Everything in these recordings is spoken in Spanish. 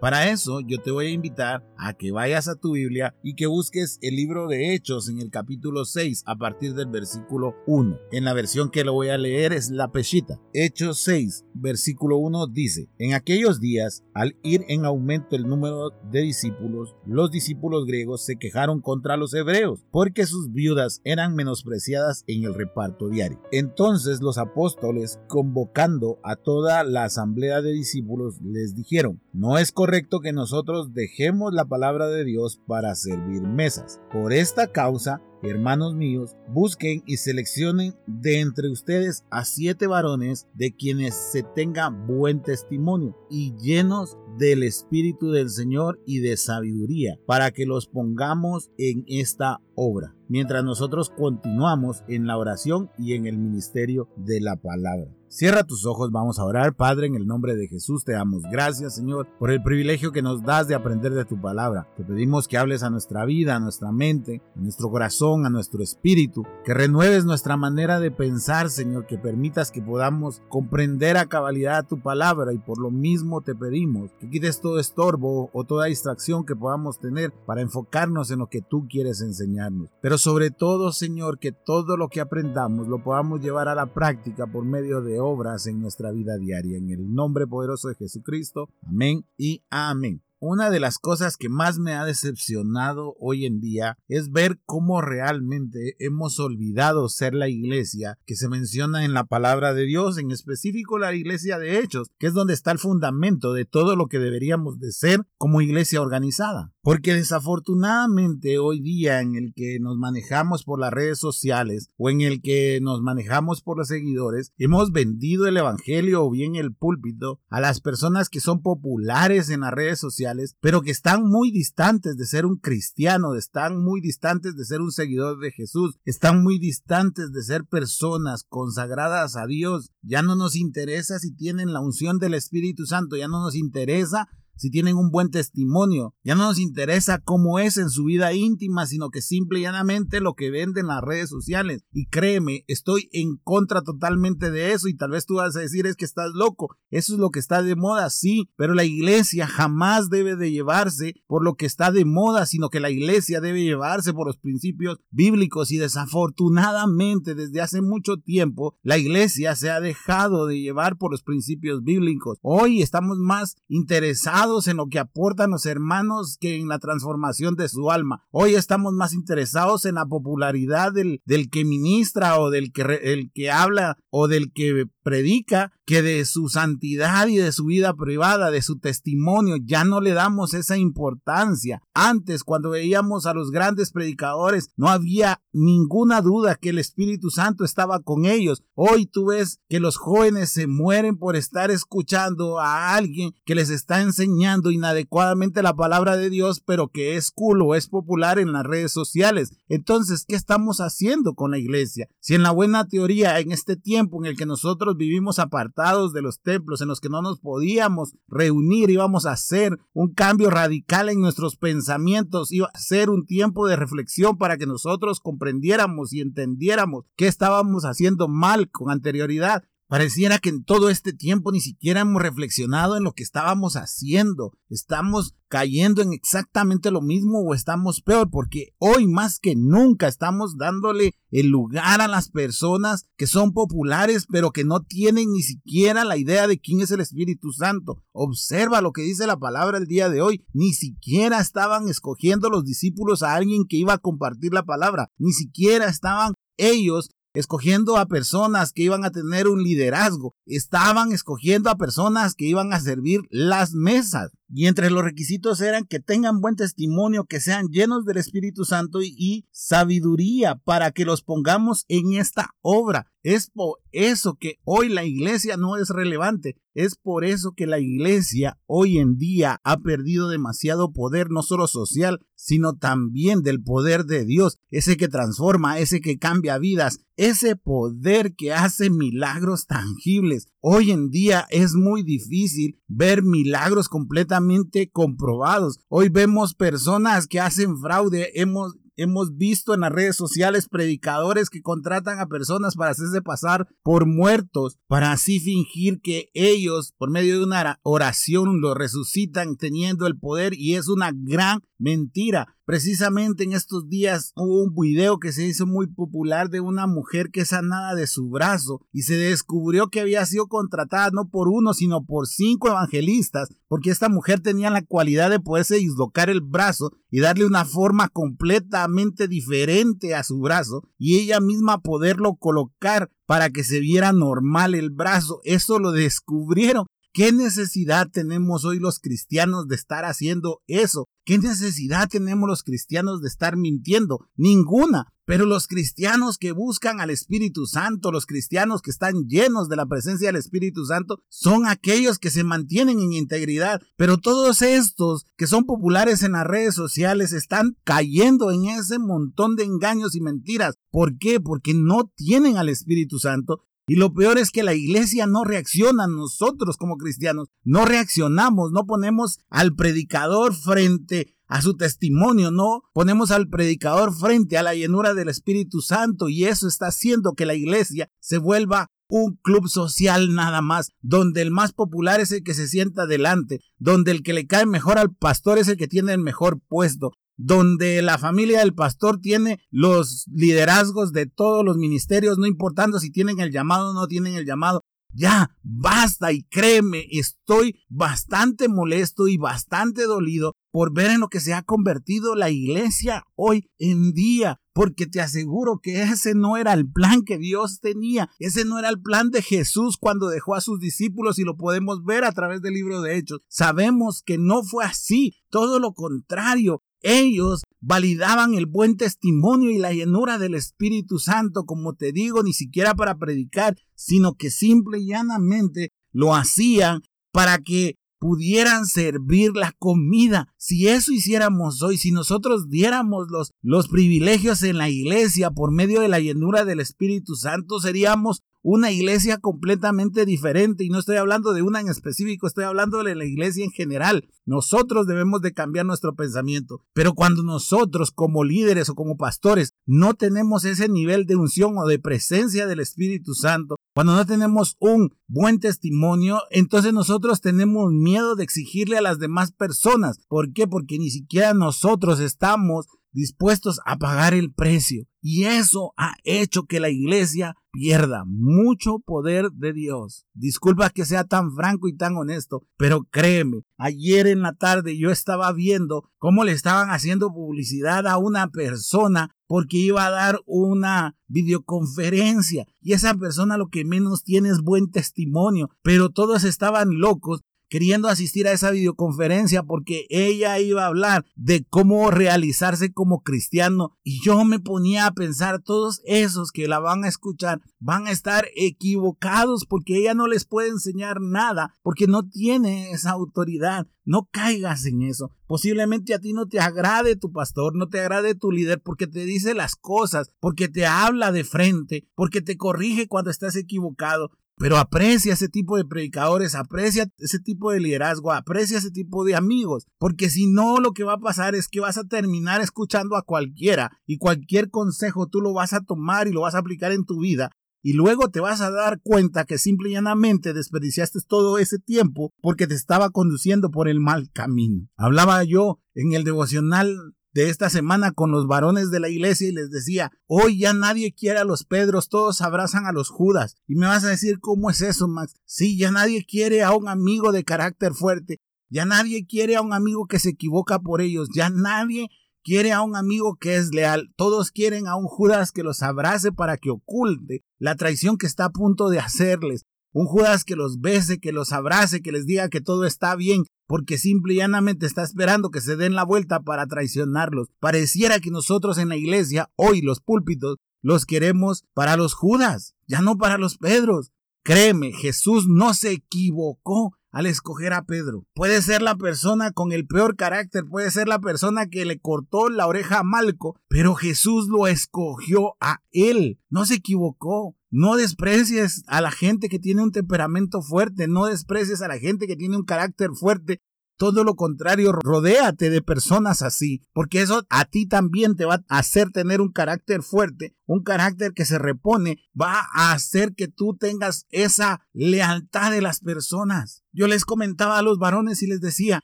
Para eso yo te voy a invitar a que vayas a tu Biblia y que busques el libro de Hechos en el capítulo 6 a partir del versículo 1. En la versión que lo voy a leer es la Peshita. Hechos 6, versículo 1 dice, en aquellos días, al ir en aumento el número de discípulos, los discípulos griegos se quejaron contra los hebreos porque sus viudas eran menospreciadas en el reparto diario. Entonces los apóstoles, convocando a toda la asamblea de discípulos, les dijeron, no es correcto correcto que nosotros dejemos la palabra de Dios para servir mesas. Por esta causa, hermanos míos, busquen y seleccionen de entre ustedes a siete varones de quienes se tenga buen testimonio y llenos del Espíritu del Señor y de sabiduría, para que los pongamos en esta obra, mientras nosotros continuamos en la oración y en el ministerio de la palabra. Cierra tus ojos, vamos a orar. Padre, en el nombre de Jesús te damos gracias, Señor, por el privilegio que nos das de aprender de tu palabra. Te pedimos que hables a nuestra vida, a nuestra mente, a nuestro corazón, a nuestro espíritu, que renueves nuestra manera de pensar, Señor, que permitas que podamos comprender a cabalidad tu palabra y por lo mismo te pedimos que quites todo estorbo o toda distracción que podamos tener para enfocarnos en lo que tú quieres enseñarnos. Pero sobre todo, Señor, que todo lo que aprendamos lo podamos llevar a la práctica por medio de obras en nuestra vida diaria. En el nombre poderoso de Jesucristo. Amén y amén. Una de las cosas que más me ha decepcionado hoy en día es ver cómo realmente hemos olvidado ser la iglesia que se menciona en la palabra de Dios, en específico la iglesia de Hechos, que es donde está el fundamento de todo lo que deberíamos de ser como iglesia organizada. Porque desafortunadamente hoy día en el que nos manejamos por las redes sociales o en el que nos manejamos por los seguidores, hemos vendido el evangelio o bien el púlpito a las personas que son populares en las redes sociales pero que están muy distantes de ser un cristiano, están muy distantes de ser un seguidor de Jesús, están muy distantes de ser personas consagradas a Dios. Ya no nos interesa si tienen la unción del Espíritu Santo, ya no nos interesa si tienen un buen testimonio. Ya no nos interesa cómo es en su vida íntima, sino que simple y llanamente lo que venden las redes sociales. Y créeme, estoy en contra totalmente de eso y tal vez tú vas a decir es que estás loco. Eso es lo que está de moda, sí, pero la iglesia jamás debe de llevarse por lo que está de moda, sino que la iglesia debe llevarse por los principios bíblicos y desafortunadamente desde hace mucho tiempo la iglesia se ha dejado de llevar por los principios bíblicos. Hoy estamos más interesados en lo que aportan los hermanos que en la transformación de su alma. Hoy estamos más interesados en la popularidad del, del que ministra o del que, el que habla o del que predica que de su santidad y de su vida privada, de su testimonio, ya no le damos esa importancia. Antes, cuando veíamos a los grandes predicadores, no había ninguna duda que el Espíritu Santo estaba con ellos. Hoy tú ves que los jóvenes se mueren por estar escuchando a alguien que les está enseñando inadecuadamente la palabra de Dios, pero que es cool es popular en las redes sociales. Entonces, ¿qué estamos haciendo con la iglesia? Si en la buena teoría, en este tiempo en el que nosotros vivimos apartados, de los templos, en los que no nos podíamos reunir, íbamos a hacer un cambio radical en nuestros pensamientos, iba a ser un tiempo de reflexión para que nosotros comprendiéramos y entendiéramos qué estábamos haciendo mal con anterioridad Pareciera que en todo este tiempo ni siquiera hemos reflexionado en lo que estábamos haciendo. Estamos cayendo en exactamente lo mismo o estamos peor porque hoy más que nunca estamos dándole el lugar a las personas que son populares pero que no tienen ni siquiera la idea de quién es el Espíritu Santo. Observa lo que dice la palabra el día de hoy. Ni siquiera estaban escogiendo los discípulos a alguien que iba a compartir la palabra. Ni siquiera estaban ellos escogiendo a personas que iban a tener un liderazgo, estaban escogiendo a personas que iban a servir las mesas. Y entre los requisitos eran que tengan buen testimonio, que sean llenos del Espíritu Santo y, y sabiduría para que los pongamos en esta obra. Es por eso que hoy la iglesia no es relevante. Es por eso que la iglesia hoy en día ha perdido demasiado poder, no solo social, sino también del poder de Dios, ese que transforma, ese que cambia vidas, ese poder que hace milagros tangibles. Hoy en día es muy difícil ver milagros completamente comprobados. Hoy vemos personas que hacen fraude, hemos Hemos visto en las redes sociales predicadores que contratan a personas para hacerse pasar por muertos, para así fingir que ellos, por medio de una oración, lo resucitan teniendo el poder y es una gran mentira. Precisamente en estos días hubo un video que se hizo muy popular de una mujer que sanada de su brazo y se descubrió que había sido contratada no por uno sino por cinco evangelistas porque esta mujer tenía la cualidad de poderse dislocar el brazo y darle una forma completamente diferente a su brazo y ella misma poderlo colocar para que se viera normal el brazo. Eso lo descubrieron ¿Qué necesidad tenemos hoy los cristianos de estar haciendo eso? ¿Qué necesidad tenemos los cristianos de estar mintiendo? Ninguna. Pero los cristianos que buscan al Espíritu Santo, los cristianos que están llenos de la presencia del Espíritu Santo, son aquellos que se mantienen en integridad. Pero todos estos que son populares en las redes sociales están cayendo en ese montón de engaños y mentiras. ¿Por qué? Porque no tienen al Espíritu Santo y lo peor es que la iglesia no reacciona, nosotros como cristianos no reaccionamos, no ponemos al predicador frente a su testimonio, no ponemos al predicador frente a la llenura del Espíritu Santo y eso está haciendo que la iglesia se vuelva un club social nada más, donde el más popular es el que se sienta adelante, donde el que le cae mejor al pastor es el que tiene el mejor puesto, donde la familia del pastor tiene los liderazgos de todos los ministerios, no importando si tienen el llamado o no tienen el llamado. Ya, basta y créeme, estoy bastante molesto y bastante dolido por ver en lo que se ha convertido la iglesia hoy en día, porque te aseguro que ese no era el plan que Dios tenía, ese no era el plan de Jesús cuando dejó a sus discípulos y lo podemos ver a través del libro de Hechos. Sabemos que no fue así, todo lo contrario, ellos validaban el buen testimonio y la llenura del Espíritu Santo, como te digo, ni siquiera para predicar, sino que simple y llanamente lo hacían para que pudieran servir la comida. Si eso hiciéramos hoy, si nosotros diéramos los, los privilegios en la iglesia por medio de la llenura del Espíritu Santo, seríamos una iglesia completamente diferente y no estoy hablando de una en específico, estoy hablando de la iglesia en general. Nosotros debemos de cambiar nuestro pensamiento, pero cuando nosotros como líderes o como pastores no tenemos ese nivel de unción o de presencia del Espíritu Santo, cuando no tenemos un buen testimonio, entonces nosotros tenemos miedo de exigirle a las demás personas. ¿Por qué? Porque ni siquiera nosotros estamos dispuestos a pagar el precio. Y eso ha hecho que la iglesia pierda mucho poder de Dios. Disculpa que sea tan franco y tan honesto, pero créeme, ayer en la tarde yo estaba viendo cómo le estaban haciendo publicidad a una persona porque iba a dar una videoconferencia y esa persona lo que menos tiene es buen testimonio, pero todos estaban locos queriendo asistir a esa videoconferencia porque ella iba a hablar de cómo realizarse como cristiano y yo me ponía a pensar todos esos que la van a escuchar van a estar equivocados porque ella no les puede enseñar nada porque no tiene esa autoridad. No caigas en eso. Posiblemente a ti no te agrade tu pastor, no te agrade tu líder porque te dice las cosas, porque te habla de frente, porque te corrige cuando estás equivocado. Pero aprecia ese tipo de predicadores, aprecia ese tipo de liderazgo, aprecia ese tipo de amigos, porque si no lo que va a pasar es que vas a terminar escuchando a cualquiera y cualquier consejo tú lo vas a tomar y lo vas a aplicar en tu vida y luego te vas a dar cuenta que simple y llanamente desperdiciaste todo ese tiempo porque te estaba conduciendo por el mal camino. Hablaba yo en el devocional de esta semana con los varones de la iglesia y les decía, hoy ya nadie quiere a los Pedros, todos abrazan a los Judas. Y me vas a decir, ¿cómo es eso, Max? Sí, ya nadie quiere a un amigo de carácter fuerte, ya nadie quiere a un amigo que se equivoca por ellos, ya nadie quiere a un amigo que es leal, todos quieren a un Judas que los abrace para que oculte la traición que está a punto de hacerles. Un Judas que los bese, que los abrace, que les diga que todo está bien, porque simple y llanamente está esperando que se den la vuelta para traicionarlos. Pareciera que nosotros en la iglesia, hoy los púlpitos, los queremos para los Judas, ya no para los Pedros. Créeme, Jesús no se equivocó al escoger a Pedro. Puede ser la persona con el peor carácter, puede ser la persona que le cortó la oreja a Malco, pero Jesús lo escogió a él. No se equivocó. No desprecies a la gente que tiene un temperamento fuerte, no desprecies a la gente que tiene un carácter fuerte, todo lo contrario, rodéate de personas así, porque eso a ti también te va a hacer tener un carácter fuerte, un carácter que se repone, va a hacer que tú tengas esa lealtad de las personas. Yo les comentaba a los varones y les decía,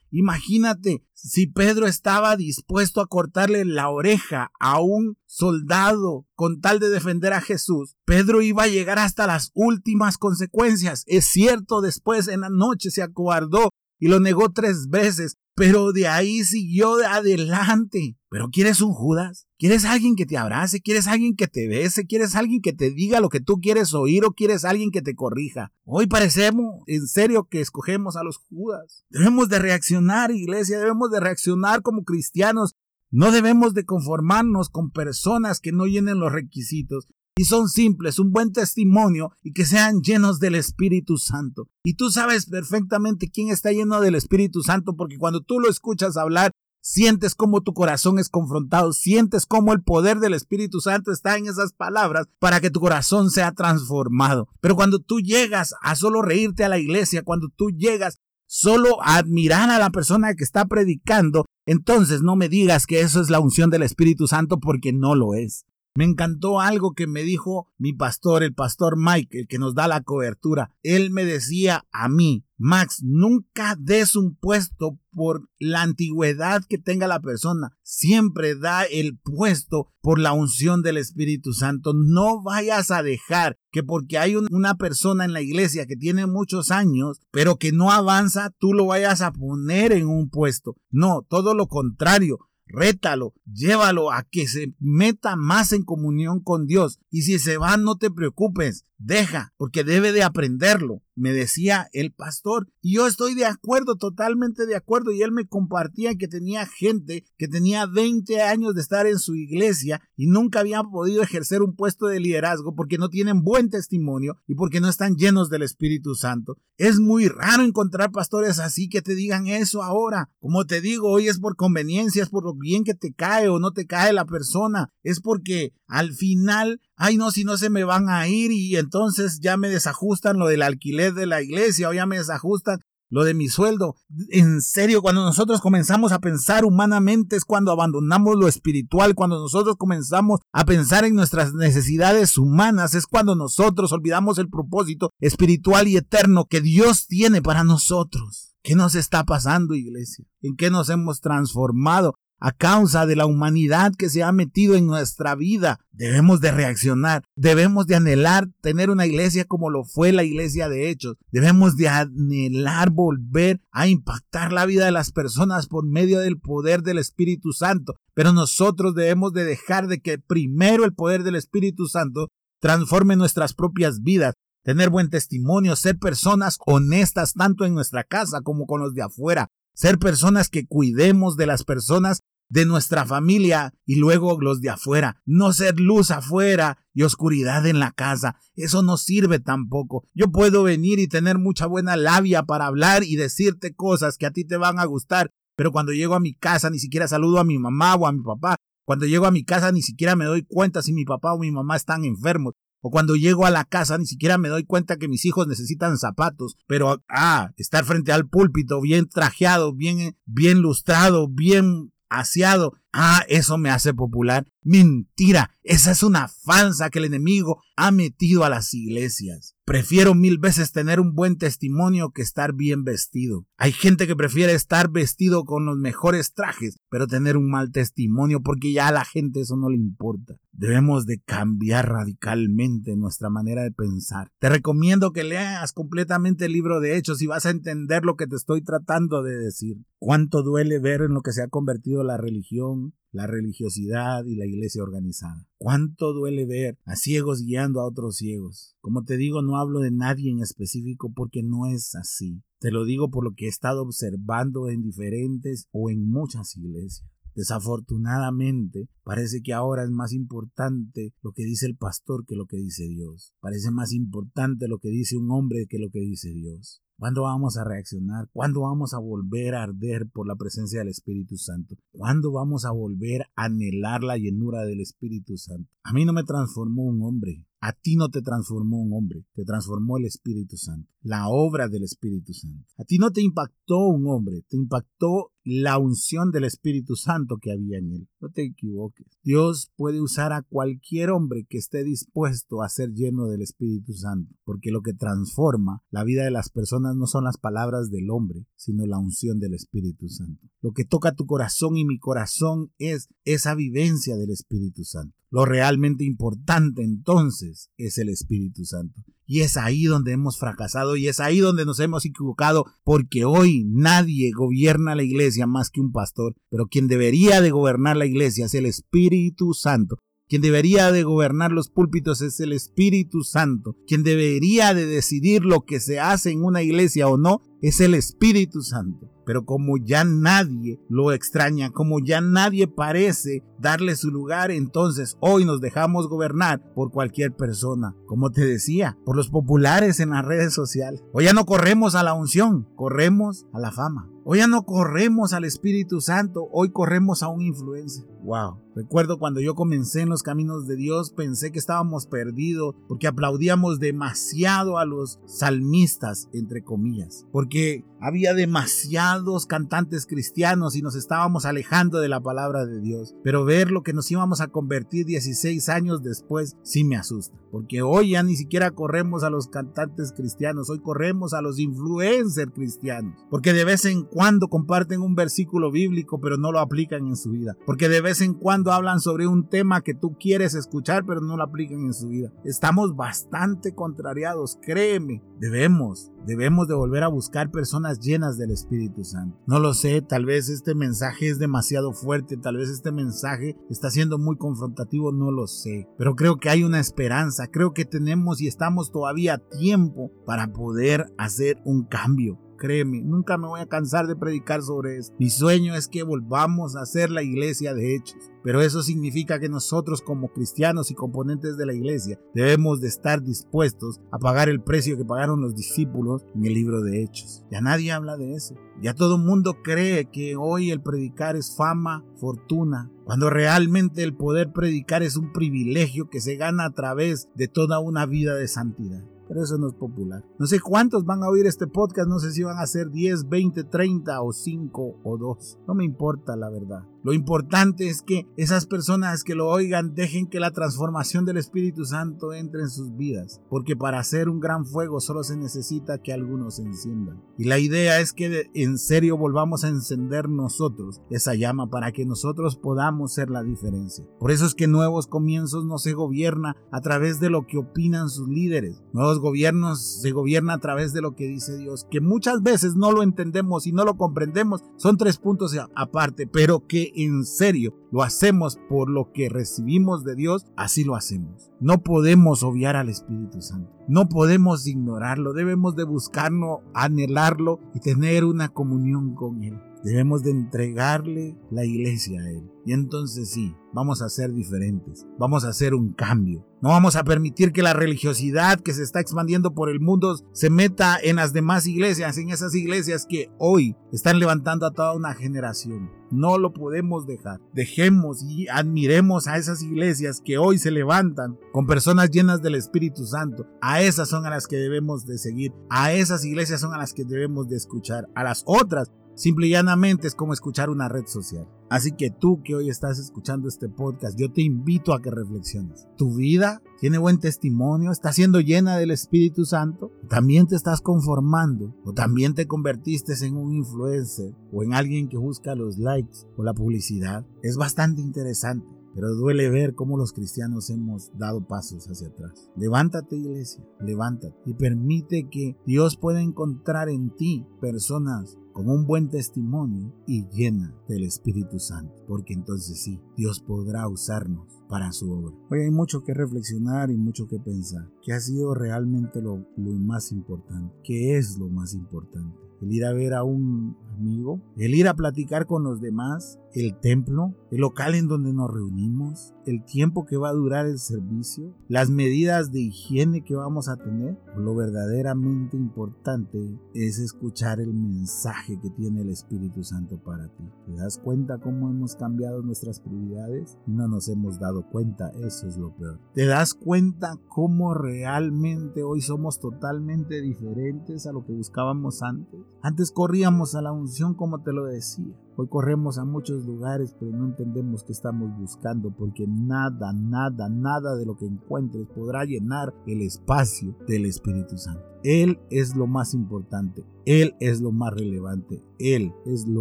imagínate si Pedro estaba dispuesto a cortarle la oreja a un soldado con tal de defender a Jesús, Pedro iba a llegar hasta las últimas consecuencias. Es cierto, después en la noche se acobardó y lo negó tres veces, pero de ahí siguió adelante. Pero ¿quieres un Judas? ¿Quieres alguien que te abrace? ¿Quieres alguien que te bese? ¿Quieres alguien que te diga lo que tú quieres oír o quieres alguien que te corrija? Hoy parecemos en serio que escogemos a los Judas. Debemos de reaccionar, iglesia, debemos de reaccionar como cristianos. No debemos de conformarnos con personas que no llenen los requisitos y son simples, un buen testimonio y que sean llenos del Espíritu Santo. Y tú sabes perfectamente quién está lleno del Espíritu Santo porque cuando tú lo escuchas hablar, sientes cómo tu corazón es confrontado, sientes cómo el poder del Espíritu Santo está en esas palabras para que tu corazón sea transformado. Pero cuando tú llegas a solo reírte a la iglesia, cuando tú llegas solo a admirar a la persona que está predicando, entonces no me digas que eso es la unción del Espíritu Santo porque no lo es. Me encantó algo que me dijo mi pastor, el pastor Mike, el que nos da la cobertura. Él me decía a mí, Max, nunca des un puesto por la antigüedad que tenga la persona. Siempre da el puesto por la unción del Espíritu Santo. No vayas a dejar que porque hay una persona en la iglesia que tiene muchos años, pero que no avanza, tú lo vayas a poner en un puesto. No, todo lo contrario rétalo, llévalo a que se meta más en comunión con Dios. Y si se va, no te preocupes, deja, porque debe de aprenderlo, me decía el pastor. Y yo estoy de acuerdo, totalmente de acuerdo. Y él me compartía que tenía gente que tenía 20 años de estar en su iglesia y nunca habían podido ejercer un puesto de liderazgo porque no tienen buen testimonio y porque no están llenos del Espíritu Santo. Es muy raro encontrar pastores así que te digan eso ahora. Como te digo, hoy es por conveniencia, es por lo bien que te cae o no te cae la persona. Es porque al final ay no, si no se me van a ir y entonces ya me desajustan lo del alquiler de la iglesia o ya me desajustan lo de mi sueldo. En serio, cuando nosotros comenzamos a pensar humanamente es cuando abandonamos lo espiritual, cuando nosotros comenzamos a pensar en nuestras necesidades humanas, es cuando nosotros olvidamos el propósito espiritual y eterno que Dios tiene para nosotros. ¿Qué nos está pasando, iglesia? ¿En qué nos hemos transformado? A causa de la humanidad que se ha metido en nuestra vida. Debemos de reaccionar, debemos de anhelar tener una iglesia como lo fue la iglesia de Hechos. Debemos de anhelar volver a impactar la vida de las personas por medio del poder del Espíritu Santo. Pero nosotros debemos de dejar de que primero el poder del Espíritu Santo transforme nuestras propias vidas tener buen testimonio, ser personas honestas tanto en nuestra casa como con los de afuera, ser personas que cuidemos de las personas de nuestra familia y luego los de afuera, no ser luz afuera y oscuridad en la casa, eso no sirve tampoco. Yo puedo venir y tener mucha buena labia para hablar y decirte cosas que a ti te van a gustar, pero cuando llego a mi casa ni siquiera saludo a mi mamá o a mi papá, cuando llego a mi casa ni siquiera me doy cuenta si mi papá o mi mamá están enfermos, o cuando llego a la casa ni siquiera me doy cuenta que mis hijos necesitan zapatos, pero ah, estar frente al púlpito bien trajeado, bien bien lustrado, bien aseado, ah, eso me hace popular. Mentira, esa es una falsa que el enemigo ha metido a las iglesias. Prefiero mil veces tener un buen testimonio que estar bien vestido. Hay gente que prefiere estar vestido con los mejores trajes, pero tener un mal testimonio porque ya a la gente eso no le importa. Debemos de cambiar radicalmente nuestra manera de pensar. Te recomiendo que leas completamente el libro de Hechos y vas a entender lo que te estoy tratando de decir. Cuánto duele ver en lo que se ha convertido la religión la religiosidad y la iglesia organizada. Cuánto duele ver a ciegos guiando a otros ciegos. Como te digo, no hablo de nadie en específico porque no es así. Te lo digo por lo que he estado observando en diferentes o en muchas iglesias. Desafortunadamente, parece que ahora es más importante lo que dice el pastor que lo que dice Dios. Parece más importante lo que dice un hombre que lo que dice Dios. ¿Cuándo vamos a reaccionar? ¿Cuándo vamos a volver a arder por la presencia del Espíritu Santo? ¿Cuándo vamos a volver a anhelar la llenura del Espíritu Santo? A mí no me transformó un hombre, a ti no te transformó un hombre, te transformó el Espíritu Santo, la obra del Espíritu Santo. A ti no te impactó un hombre, te impactó la unción del Espíritu Santo que había en él. No te equivoques. Dios puede usar a cualquier hombre que esté dispuesto a ser lleno del Espíritu Santo, porque lo que transforma la vida de las personas no son las palabras del hombre, sino la unción del Espíritu Santo. Lo que toca tu corazón y mi corazón es esa vivencia del Espíritu Santo. Lo realmente importante entonces es el Espíritu Santo. Y es ahí donde hemos fracasado y es ahí donde nos hemos equivocado porque hoy nadie gobierna la iglesia más que un pastor, pero quien debería de gobernar la iglesia es el Espíritu Santo. Quien debería de gobernar los púlpitos es el Espíritu Santo. Quien debería de decidir lo que se hace en una iglesia o no es el Espíritu Santo. Pero como ya nadie lo extraña, como ya nadie parece darle su lugar, entonces hoy nos dejamos gobernar por cualquier persona. Como te decía, por los populares en las redes sociales. Hoy ya no corremos a la unción, corremos a la fama. Hoy ya no corremos al Espíritu Santo, hoy corremos a un influencer. Wow. Recuerdo cuando yo comencé en los caminos de Dios, pensé que estábamos perdidos porque aplaudíamos demasiado a los salmistas, entre comillas, porque había demasiados cantantes cristianos y nos estábamos alejando de la palabra de Dios. Pero ver lo que nos íbamos a convertir 16 años después sí me asusta, porque hoy ya ni siquiera corremos a los cantantes cristianos, hoy corremos a los influencers cristianos, porque de vez en cuando comparten un versículo bíblico pero no lo aplican en su vida, porque de vez en cuando hablan sobre un tema que tú quieres escuchar pero no lo aplican en su vida. Estamos bastante contrariados, créeme, debemos, debemos de volver a buscar personas llenas del Espíritu Santo. No lo sé, tal vez este mensaje es demasiado fuerte, tal vez este mensaje está siendo muy confrontativo, no lo sé, pero creo que hay una esperanza, creo que tenemos y estamos todavía a tiempo para poder hacer un cambio. Créeme, nunca me voy a cansar de predicar sobre esto. Mi sueño es que volvamos a ser la iglesia de hechos. Pero eso significa que nosotros como cristianos y componentes de la iglesia debemos de estar dispuestos a pagar el precio que pagaron los discípulos en el libro de Hechos. Ya nadie habla de eso. Ya todo el mundo cree que hoy el predicar es fama, fortuna, cuando realmente el poder predicar es un privilegio que se gana a través de toda una vida de santidad pero eso no es popular. No sé cuántos van a oír este podcast, no sé si van a ser 10, 20, 30 o 5 o 2. No me importa la verdad. Lo importante es que esas personas que lo oigan dejen que la transformación del Espíritu Santo entre en sus vidas, porque para hacer un gran fuego solo se necesita que algunos se enciendan. Y la idea es que en serio volvamos a encender nosotros esa llama para que nosotros podamos ser la diferencia. Por eso es que nuevos comienzos no se gobierna a través de lo que opinan sus líderes. Nuevos gobiernos se gobierna a través de lo que dice Dios, que muchas veces no lo entendemos y no lo comprendemos. Son tres puntos aparte, pero que en serio lo hacemos por lo que recibimos de Dios, así lo hacemos. No podemos obviar al Espíritu Santo. No podemos ignorarlo. Debemos de buscarlo, anhelarlo y tener una comunión con Él. Debemos de entregarle la iglesia a Él. Y entonces sí, vamos a ser diferentes. Vamos a hacer un cambio. No vamos a permitir que la religiosidad que se está expandiendo por el mundo se meta en las demás iglesias, en esas iglesias que hoy están levantando a toda una generación. No lo podemos dejar. Dejemos y admiremos a esas iglesias que hoy se levantan con personas llenas del Espíritu Santo. A esas son a las que debemos de seguir. A esas iglesias son a las que debemos de escuchar. A las otras Simple y llanamente es como escuchar una red social. Así que tú que hoy estás escuchando este podcast, yo te invito a que reflexiones. ¿Tu vida tiene buen testimonio? ¿Está siendo llena del Espíritu Santo? ¿También te estás conformando? ¿O también te convertiste en un influencer? ¿O en alguien que busca los likes o la publicidad? Es bastante interesante. Pero duele ver cómo los cristianos hemos dado pasos hacia atrás. Levántate iglesia, levántate y permite que Dios pueda encontrar en ti personas con un buen testimonio y llena del Espíritu Santo, porque entonces sí, Dios podrá usarnos para su obra. Hoy hay mucho que reflexionar y mucho que pensar. ¿Qué ha sido realmente lo, lo más importante? ¿Qué es lo más importante? El ir a ver a un amigo, el ir a platicar con los demás, el templo, el local en donde nos reunimos, el tiempo que va a durar el servicio, las medidas de higiene que vamos a tener. Lo verdaderamente importante es escuchar el mensaje que tiene el Espíritu Santo para ti. ¿Te das cuenta cómo hemos cambiado nuestras prioridades? No nos hemos dado cuenta, eso es lo peor. ¿Te das cuenta cómo realmente hoy somos totalmente diferentes a lo que buscábamos antes? Antes corríamos a la unción como te lo decía. Hoy corremos a muchos lugares, pero no entendemos qué estamos buscando, porque nada, nada, nada de lo que encuentres podrá llenar el espacio del Espíritu Santo. Él es lo más importante, Él es lo más relevante, Él es lo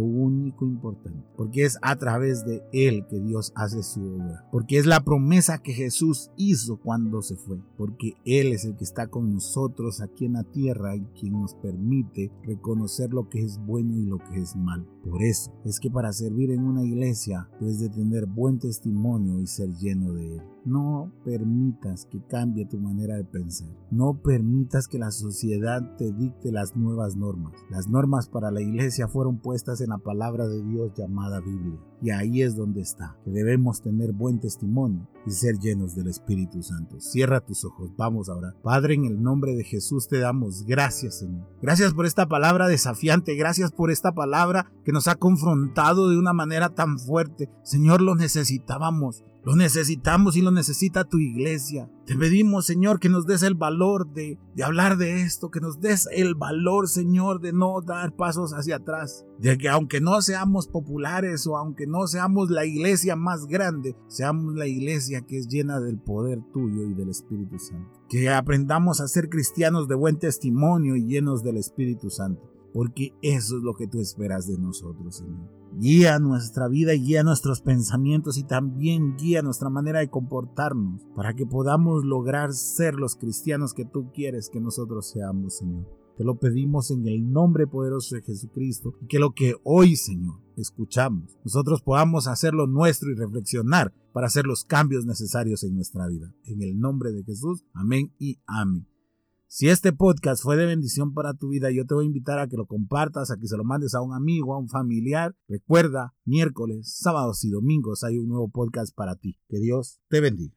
único importante, porque es a través de Él que Dios hace su obra, porque es la promesa que Jesús hizo cuando se fue, porque Él es el que está con nosotros aquí en la tierra y quien nos permite reconocer lo que es bueno y lo que es malo. Por eso es que para servir en una iglesia debes de tener buen testimonio y ser lleno de Él. No permitas que cambie tu manera de pensar. No permitas que la sociedad te dicte las nuevas normas. Las normas para la iglesia fueron puestas en la palabra de Dios llamada Biblia. Y ahí es donde está, que debemos tener buen testimonio y ser llenos del Espíritu Santo. Cierra tus ojos, vamos ahora. Padre, en el nombre de Jesús te damos gracias, Señor. Gracias por esta palabra desafiante, gracias por esta palabra que nos ha confrontado de una manera tan fuerte. Señor, lo necesitábamos. Lo necesitamos y lo necesita tu iglesia. Te pedimos, Señor, que nos des el valor de, de, hablar de esto, que nos des el valor, Señor, de no dar pasos hacia atrás. De que aunque no seamos populares o aunque no seamos la iglesia más grande, seamos la iglesia que es llena del poder tuyo y del Espíritu Santo. Que aprendamos a ser cristianos de buen testimonio y llenos del Espíritu Santo porque eso es lo que tú esperas de nosotros, Señor. Guía nuestra vida y guía nuestros pensamientos y también guía nuestra manera de comportarnos para que podamos lograr ser los cristianos que tú quieres que nosotros seamos, Señor. Te lo pedimos en el nombre poderoso de Jesucristo y que lo que hoy, Señor, escuchamos, nosotros podamos hacerlo nuestro y reflexionar para hacer los cambios necesarios en nuestra vida. En el nombre de Jesús, amén y amén. Si este podcast fue de bendición para tu vida, yo te voy a invitar a que lo compartas, a que se lo mandes a un amigo, a un familiar. Recuerda, miércoles, sábados y domingos hay un nuevo podcast para ti. Que Dios te bendiga.